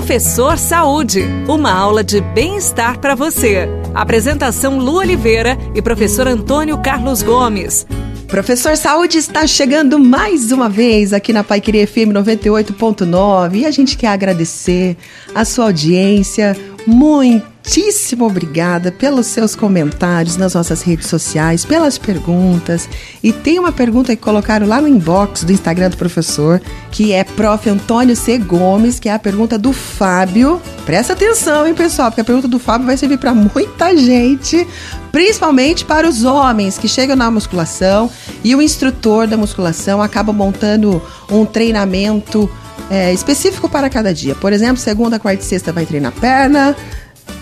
Professor Saúde, uma aula de bem-estar para você. Apresentação Lu Oliveira e professor Antônio Carlos Gomes. Professor Saúde está chegando mais uma vez aqui na Pai Querer FM 98.9 e a gente quer agradecer a sua audiência. Muitíssimo obrigada pelos seus comentários nas nossas redes sociais, pelas perguntas. E tem uma pergunta que colocaram lá no inbox do Instagram do professor, que é Prof. Antônio C. Gomes, que é a pergunta do Fábio. Presta atenção, hein, pessoal, porque a pergunta do Fábio vai servir para muita gente principalmente para os homens que chegam na musculação e o instrutor da musculação acaba montando um treinamento é, específico para cada dia. Por exemplo, segunda, quarta e sexta vai treinar perna,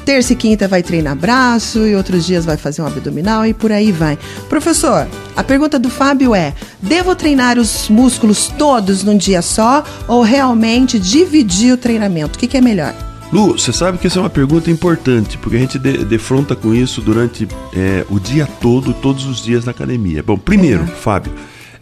terça e quinta vai treinar braço e outros dias vai fazer um abdominal e por aí vai. Professor, a pergunta do Fábio é: devo treinar os músculos todos num dia só ou realmente dividir o treinamento? O que, que é melhor? Lu, você sabe que essa é uma pergunta importante, porque a gente de, defronta com isso durante é, o dia todo, todos os dias na academia. Bom, primeiro, é. Fábio,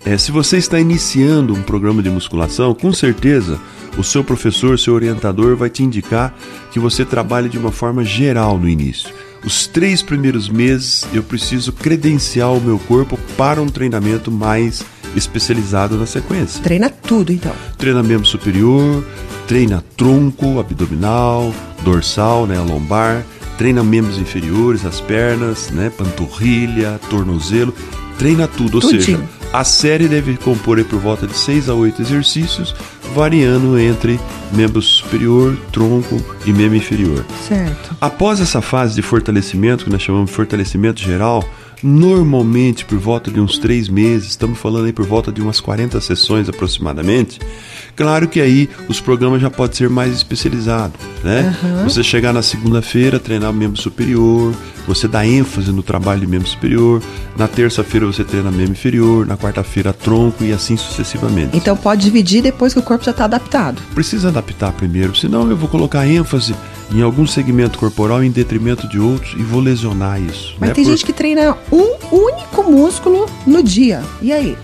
é, se você está iniciando um programa de musculação, com certeza o seu professor, seu orientador vai te indicar que você trabalhe de uma forma geral no início. Os três primeiros meses eu preciso credenciar o meu corpo para um treinamento mais especializado na sequência. Treina tudo então. Treina membro superior, treina tronco, abdominal, dorsal, né, lombar, treina membros inferiores, as pernas, né, panturrilha, tornozelo, treina tudo, ou Tudinho. seja, a série deve compor por volta de 6 a 8 exercícios, variando entre membro superior, tronco e membro inferior. Certo. Após essa fase de fortalecimento, que nós chamamos de fortalecimento geral, normalmente por volta de uns três meses, estamos falando aí por volta de umas 40 sessões aproximadamente. Claro que aí os programas já podem ser mais especializados, né? Uhum. Você chegar na segunda-feira, treinar membro superior, você dá ênfase no trabalho de membro superior, na terça-feira você treina membro inferior, na quarta-feira tronco e assim sucessivamente. Então pode dividir depois que o corpo já está adaptado. Precisa adaptar primeiro, senão eu vou colocar ênfase em algum segmento corporal em detrimento de outros e vou lesionar isso. Mas né? tem Por... gente que treina um único músculo no dia. E aí?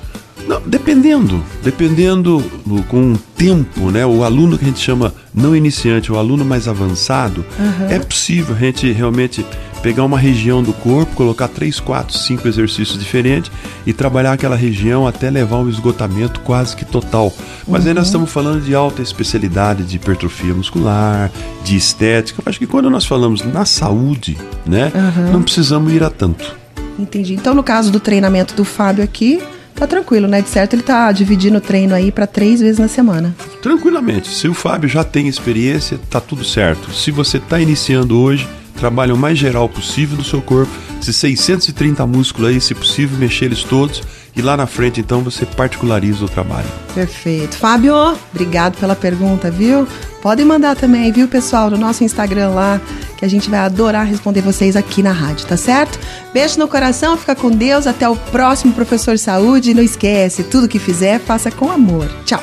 Não, dependendo, dependendo com o tempo, né? O aluno que a gente chama não iniciante, o aluno mais avançado, uhum. é possível a gente realmente pegar uma região do corpo, colocar três, quatro, cinco exercícios diferentes e trabalhar aquela região até levar um esgotamento quase que total. Mas uhum. aí nós uhum. estamos falando de alta especialidade de hipertrofia muscular, de estética. Eu acho que quando nós falamos na saúde, né, uhum. não precisamos ir a tanto. Entendi. Então, no caso do treinamento do Fábio aqui, tá tranquilo, né? De certo, ele tá dividindo o treino aí para três vezes na semana. Tranquilamente. Se o Fábio já tem experiência, tá tudo certo. Se você tá iniciando hoje, trabalhe o mais geral possível do seu corpo. Se 630 músculos aí, se possível, mexer eles todos. E lá na frente, então, você particulariza o trabalho. Perfeito. Fábio, obrigado pela pergunta, viu? Podem mandar também, viu, pessoal, no nosso Instagram lá, que a gente vai adorar responder vocês aqui na rádio, tá certo? Beijo no coração, fica com Deus, até o próximo Professor Saúde. Não esquece, tudo que fizer, faça com amor. Tchau.